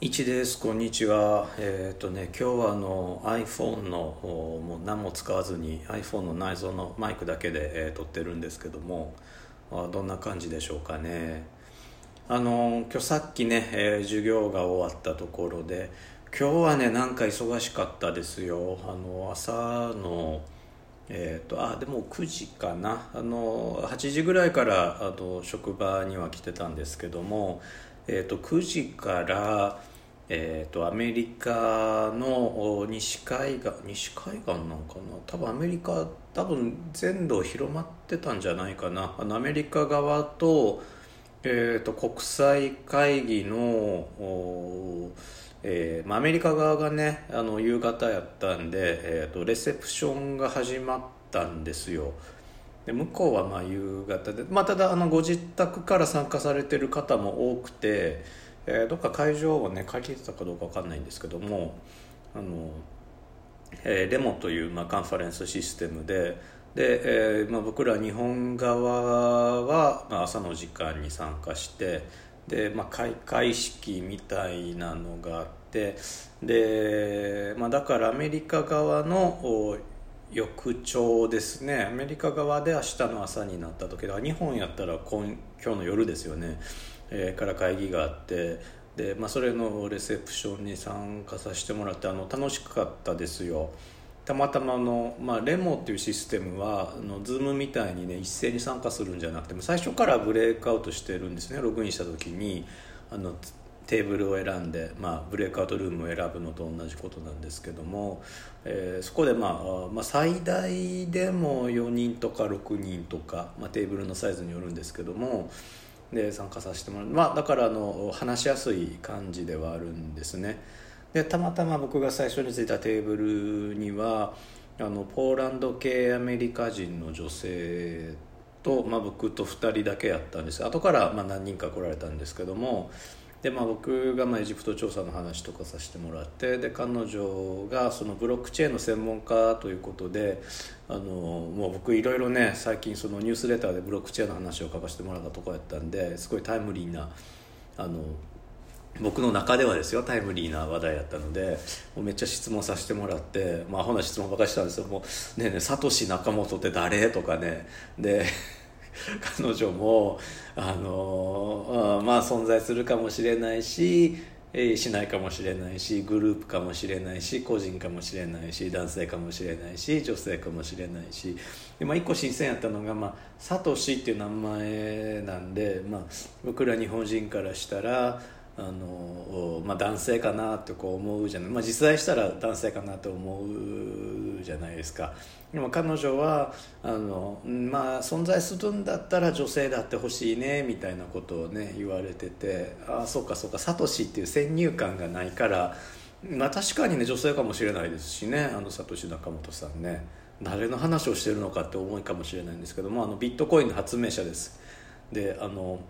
一です。こんにちは。えっ、とね今日はあの iPhone のもう何も使わずに iPhone の内蔵のマイクだけで、えー、撮ってるんですけどもどんな感じでしょうかね。あの今日さっきね、えー、授業が終わったところで今日はねなんか忙しかったですよ。あの朝のえーと、あでも9時かな。あの8時ぐらいからあの職場には来てたんですけども、えーと、9時から、えーと、アメリカの西海岸西海岸なんかな？多分アメリカ多分全土広まってたんじゃないかな。あのアメリカ側と,、えー、と国際会議のえーまあ、アメリカ側がねあの夕方やったんで、えーとレセプションが始まったんですよ。で向こうはまあ夕方で、まあ、ただあのご自宅から参加されてる方も多くて、えー、どっか会場をね借りてたかどうか分かんないんですけどもあの、えー、レモという、まあ、カンファレンスシステムでで、えーまあ、僕ら日本側は、まあ、朝の時間に参加してで、まあ、開会式みたいなのがあってで、まあ、だからアメリカ側の翌朝ですねアメリカ側で明日の朝になった時だ日本やったら今今日の夜ですよね、え、から会議があってで、まあ、それのレセプションに参加させてもらってあの楽しかったですよ。たまたまの、まあ、レモっていうシステムはあの Zoom みたいにね一斉に参加するんじゃなくて最初からブレイクアウトしてるんですねログインした時に。あのテーブルを選んで、まあ、ブレイクアウトルームを選ぶのと同じことなんですけども、えー、そこで、まあ、まあ最大でも4人とか6人とか、まあ、テーブルのサイズによるんですけどもで参加させてもらう、まあ、だからあの話しやすい感じではあるんですね。でたまたま僕が最初に着いたテーブルにはあのポーランド系アメリカ人の女性と、まあ、僕と2人だけやったんです。後からまあ何人か来られたんですけどもでまあ、僕がまあエジプト調査の話とかさせてもらってで彼女がそのブロックチェーンの専門家ということであのもう僕いろいろね最近そのニュースレターでブロックチェーンの話を書かせてもらったとこやったんですごいタイムリーなあの僕の中ではですよタイムリーな話題やったのでもうめっちゃ質問させてもらってまあほな質問ばかしたんですよ。もうねえねえサトシ仲本って誰？とかね。で 彼女もあのまあ存在するかもしれないししないかもしれないしグループかもしれないし個人かもしれないし男性かもしれないし女性かもしれないし。で、まあ、一個新鮮やったのが、まあ、サトシっていう名前なんで、まあ、僕ら日本人からしたらあの、まあ、男性かなってこう思うじゃない、まあ、実在したら男性かなと思うじゃないですか。でも彼女はあの、まあ、存在するんだったら女性だってほしいねみたいなことをね言われててああそうかそうかサトシっていう先入観がないからまあ確かにね女性かもしれないですしねあのサトシ仲本さんね誰の話をしてるのかって思いかもしれないんですけどもあのビットコインの発明者です。であの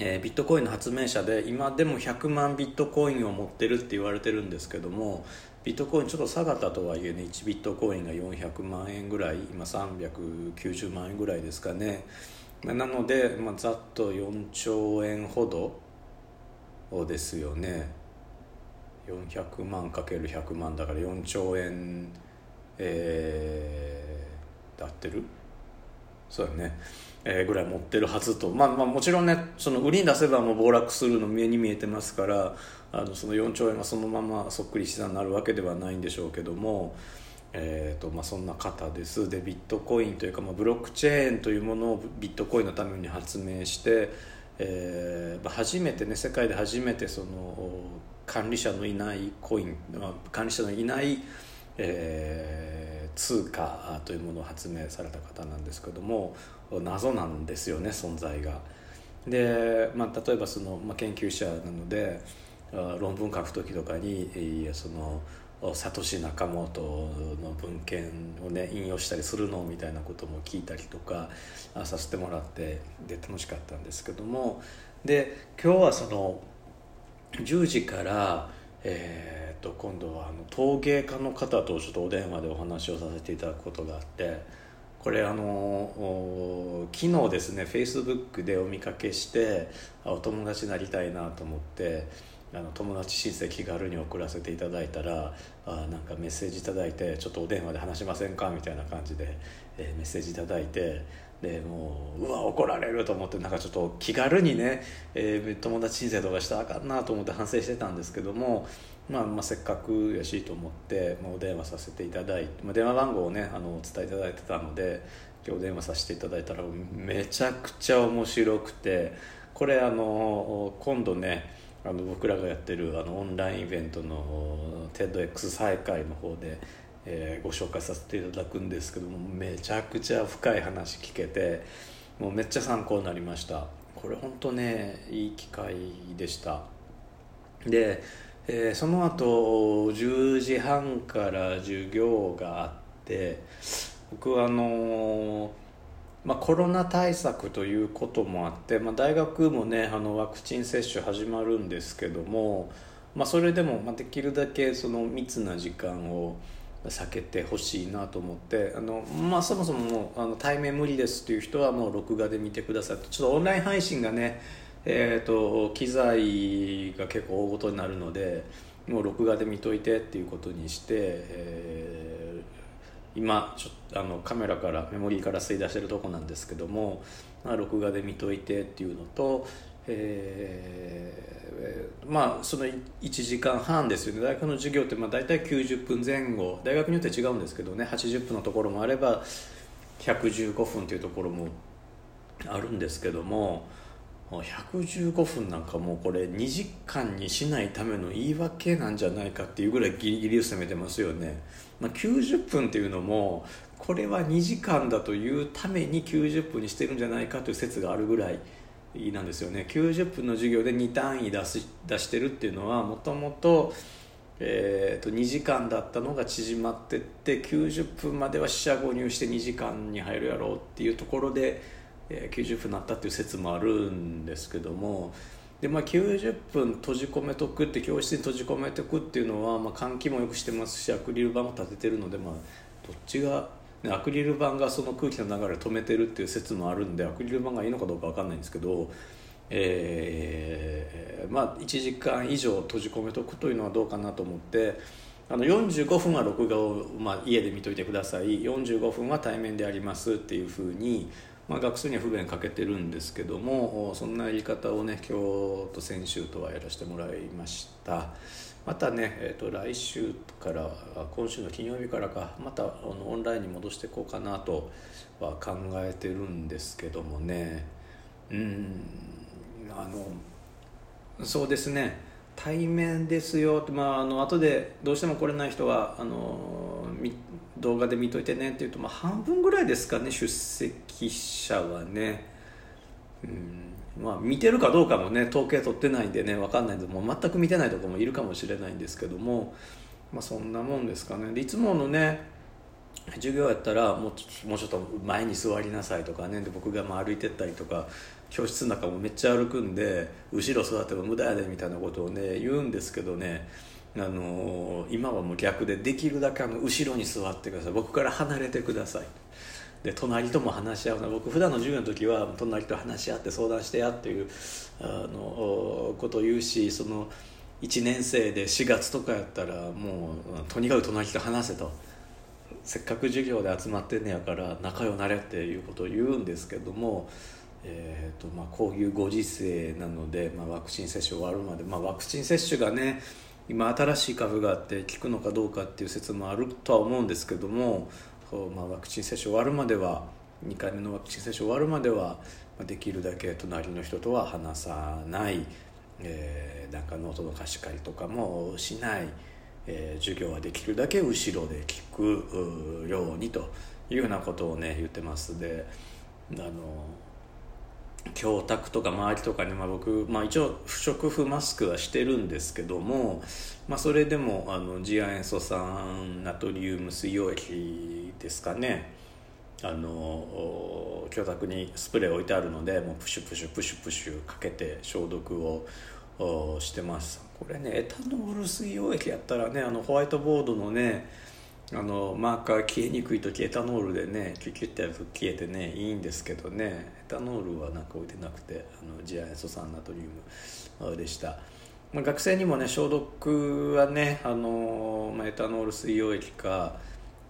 えー、ビットコインの発明者で今でも100万ビットコインを持ってるって言われてるんですけどもビットコインちょっと下がったとはいえね1ビットコインが400万円ぐらい今390万円ぐらいですかね。なので、まあ、ざっと4兆円ほどですよね。400万かける100万だから4兆円えー、合ってる？そうやね。え、ぐらい持ってるはずと、まあ、まあもちろんねその売りに出せばもう暴落するの目に見えてますからあのその4兆円がそのままそっくり資産になるわけではないんでしょうけども、えーとまあ、そんな方です。でビットコインというか、まあ、ブロックチェーンというものをビットコインのために発明して、えー、初めてね世界で初めてその管理者のいないコイン、まあ、管理者のいない、えー、通貨というものを発明された方なんですけども謎なんですよね存在が。で、まあ、例えばその、まあ、研究者なので論文書く時とかにそのサトシ仲本の文献をね引用したりするのみたいなことも聞いたりとかさせてもらってで楽しかったんですけどもで今日はその10時から、えー、と今度はあの陶芸家の方とちょっとお電話でお話をさせていただくことがあって。これあの昨日ですねフェイスブックでお見かけしてお友達になりたいなと思って、あの友達親戚気軽に送らせていただいたらあなんかメッセージ頂いてちょっとお電話で話しませんか？みたいな感じで、えー、メッセージ頂いてでもううわ怒られると思ってなんかちょっと気軽にね、えー、友達申請とかしたらあかんなと思って反省してたんですけども、まあ、まあせっかくやしいと思って、まあ、お電話させていただいて、まあ、電話番号をねあのお伝えいただいてたので今日電話させていただいたらめちゃくちゃ面白くてこれあの今度ねあの僕らがやってるあのオンラインイベントの TEDx 再開の方で、えー、ご紹介させていただくんですけどもめちゃくちゃ深い話聞けてもうめっちゃ参考になりました。これ本当ねいい機会でした。で、えー、その後10時半から授業があって僕はあのーまあ、コロナ対策ということもあって、まあ、大学もねあのワクチン接種始まるんですけども、まあ、それでも、ま、できるだけその密な時間を避けてほしいなと思ってあの、まあ、そもそもあの対面無理ですっていう人はもう録画で見てくださいちょっとオンライン配信がね、えーと、機材が結構大ごとになるのでもう録画で見といてっていうことにして、えー今ちょあのカメラからメモリーから吸い出してるとこなんですけども、まあ、録画で見といてっていうのと、えー、まあその1時間半ですよね。大学の授業ってまあ大体90分前後。大学によって違うんですけどね。80分のところもあれば115分っていうところもあるんですけども115分なんかもうこれ2時間にしないための言い訳なんじゃないかっていうぐらいギリギリを攻めてますよね、まあ、90分っていうのもこれは2時間だというために90分にしてるんじゃないかという説があるぐらいなんですよね。90分の授業で2単位出し出してるっていうのはもともとえー、と2時間だったのが縮まってって90分までは四捨五入して2時間に入るやろうっていうところでえ90分なったっていう説もあるんですけどもで、まあ、90分閉じ込めとくって教室に閉じ込めておくっていうのは、まあ、換気もよくしてますしアクリル板も立ててるので、まあ、どっちが、ね、アクリル板がその空気の流れを止めてるっていう説もあるんでアクリル板がいいのかどうか分かんないんですけど。えー、まあ1時間以上閉じ込めとくというのはどうかなと思ってあの45分は録画を、まあ、家で見といてください45分は対面でありますっていうふうにまあ、学生には不便かけてるんですけどもそんなやり方をね今日と先週とはやらせてもらいました。またね、えーと、来週から今週の金曜日からかまたあのオンラインに戻していこうかなとは考えてるんですけどもね。うんあのそうですね。対面ですよって、まあ、あの後でどうしても来れない人はあの動画で見といてねっていうと、まあ、半分ぐらいですかね出席者はね、うん。まあ、見てるかどうかもね統計取ってないんでね分かんないんでもう全く見てないとこもいるかもしれないんですけども、まあ、そんなもんですかね。でいつものね授業やったらもうもうちょっと前に座りなさいとかね。で僕がまあ歩いてったりとか教室の中もめっちゃ歩くんで後ろ座っても無駄やでみたいなことをね言うんですけどね。あの今はもう逆でできるだけあの後ろに座ってください。僕から離れてください。で隣とも話し合うな。僕普段の授業の時は隣と話し合って相談してやっていうあのことを言うしその1年生で4月とかやったらもうとにかく隣と話せと。せっかく授業で集まってんねやから仲良なれっていうことを言うんですけどもえーとまあ、こういうご時世なので、まあ、ワクチン接種終わるまで、まあ、ワクチン接種がね今新しい株があって効くのかどうかっていう説もあるとは思うんですけども、まあ、ワクチン接種終わるまでは2回目のワクチン接種終わるまではできるだけ隣の人とは話さない、えー、なんかノートの貸し借りとかもしない、えー、授業はできるだけ後ろで聞くようにというようなことをね言ってます。であの教託とか周りとかに、まあ、僕、まあ、一応不織布マスクはしてるんですけども、まあ、それでもあの次亜塩素酸ナトリウム水溶液ですかね。あの教託にスプレー置いてあるのでもうプシュプシュプシュプシュかけて消毒をしてます。これねエタノール水溶液やったらねあのホワイトボードのねあのマーカー消えにくい時エタノールでねキュキュッてやると消えてねいいんですけどね。エタノールはなんか置いてなくてあのジアエソ酸ナトリウムでした。まあ、学生にもね消毒はねあの、まあ、エタノール水溶液か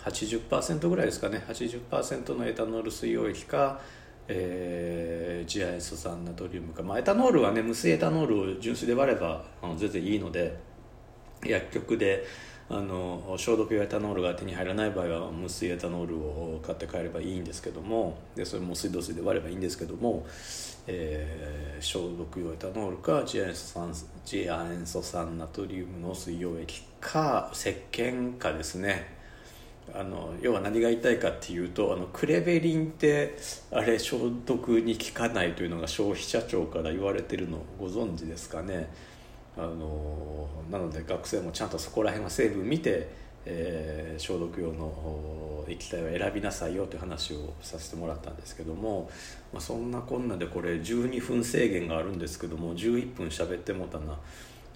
80%ぐらいですかね。80%のエタノール水溶液か、えー、ジアエソ酸ナトリウムか、まあ、エタノールはね無水エタノールを純粋で割ればあの全然いいので薬局であの消毒用エタノールが手に入らない場合は無水エタノールを買って帰ればいいんですけどもでそれも水道水で割ればいいんですけども、えー、消毒用エタノールかジア塩素酸ジア塩素酸ナトリウムの水溶液か石鹸かですね。あの要は何が言いたいかっていうとあのクレベリンってあれ消毒に効かないというのが消費者庁から言われてるのご存知ですかね。あのなので学生もちゃんとそこら辺は成分見て、えー、消毒用の液体を選びなさいよという話をさせてもらったんですけども、まあ、そんなこんなでこれ12分制限があるんですけども11分喋ってもたな。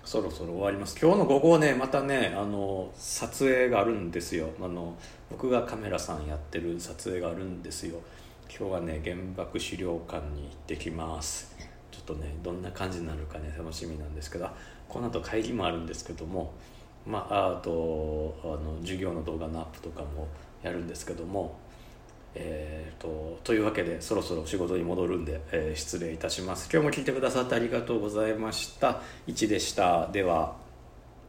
そろそろ終わります。今日の午後ねまたねあの撮影があるんですよ。あの僕がカメラさんやってる撮影があるんですよ。今日はね原爆資料館に行ってきます。とねどんな感じになるかね楽しみなんですけどこの後会議もあるんですけどもまああとあの授業の動画のアップとかもやるんですけどもえーと、というわけでそろそろ仕事に戻るんで、えー、失礼いたします。今日も聞いてくださってありがとうございました。1でした。では。